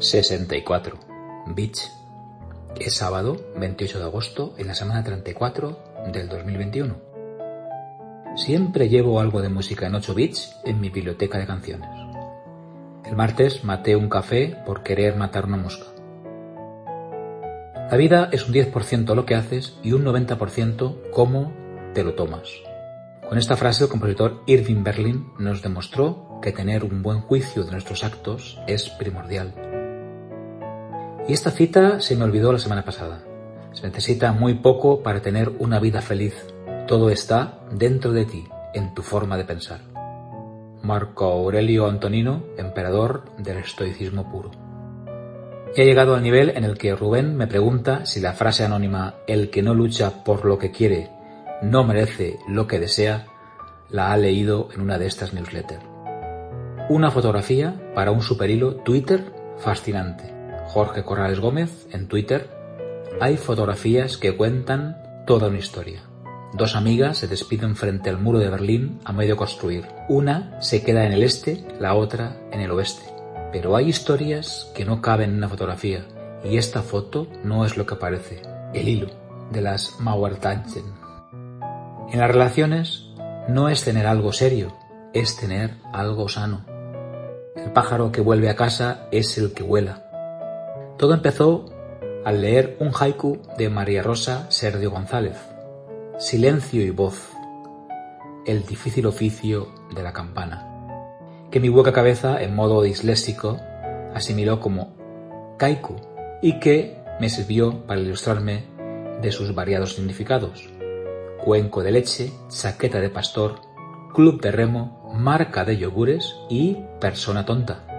64. Beach. Es sábado 28 de agosto en la semana 34 del 2021. Siempre llevo algo de música en 8 bits en mi biblioteca de canciones. El martes maté un café por querer matar una mosca. La vida es un 10% lo que haces y un 90% cómo te lo tomas. Con esta frase el compositor Irving Berlin nos demostró que tener un buen juicio de nuestros actos es primordial. Y esta cita se me olvidó la semana pasada. Se necesita muy poco para tener una vida feliz. Todo está dentro de ti, en tu forma de pensar. Marco Aurelio Antonino, emperador del estoicismo puro. He llegado al nivel en el que Rubén me pregunta si la frase anónima el que no lucha por lo que quiere no merece lo que desea la ha leído en una de estas newsletters. Una fotografía para un superhilo Twitter fascinante. Jorge Corrales Gómez en Twitter, hay fotografías que cuentan toda una historia. Dos amigas se despiden frente al muro de Berlín a medio construir. Una se queda en el este, la otra en el oeste. Pero hay historias que no caben en una fotografía y esta foto no es lo que parece, el hilo de las Mauertanchen. En las relaciones no es tener algo serio, es tener algo sano. El pájaro que vuelve a casa es el que vuela. Todo empezó al leer un haiku de María Rosa Sergio González. Silencio y voz. El difícil oficio de la campana. Que mi hueca cabeza, en modo disléxico, asimiló como kaiku y que me sirvió para ilustrarme de sus variados significados. Cuenco de leche, chaqueta de pastor, club de remo, marca de yogures y persona tonta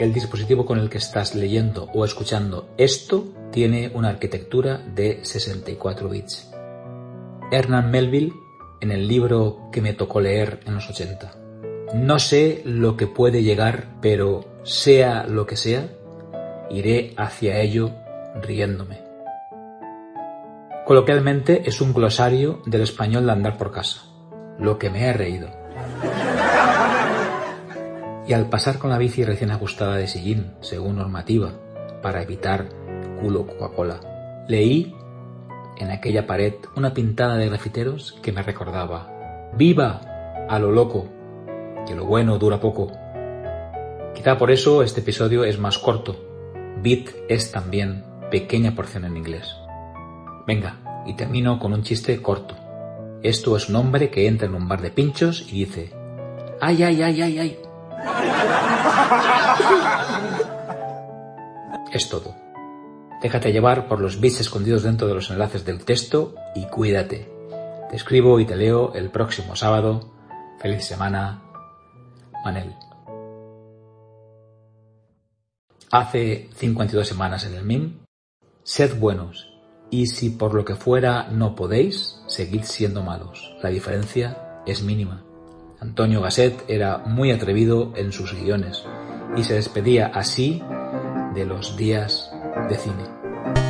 el dispositivo con el que estás leyendo o escuchando esto tiene una arquitectura de 64 bits. Hernán Melville en el libro que me tocó leer en los 80. No sé lo que puede llegar, pero sea lo que sea, iré hacia ello riéndome. Coloquialmente es un glosario del español de andar por casa. Lo que me he reído y al pasar con la bici recién ajustada de sillín, según normativa, para evitar culo Coca-Cola, leí en aquella pared una pintada de grafiteros que me recordaba ¡Viva! A lo loco, que lo bueno dura poco. Quizá por eso este episodio es más corto. Bit es también pequeña porción en inglés. Venga, y termino con un chiste corto. Esto es un hombre que entra en un bar de pinchos y dice ¡Ay, ay, ay, ay, ay! Es todo. Déjate llevar por los bits escondidos dentro de los enlaces del texto y cuídate. Te escribo y te leo el próximo sábado. Feliz semana. Manel. Hace 52 semanas en el MIM. Sed buenos y si por lo que fuera no podéis, seguid siendo malos. La diferencia es mínima. Antonio Gasset era muy atrevido en sus guiones y se despedía así de los días de cine.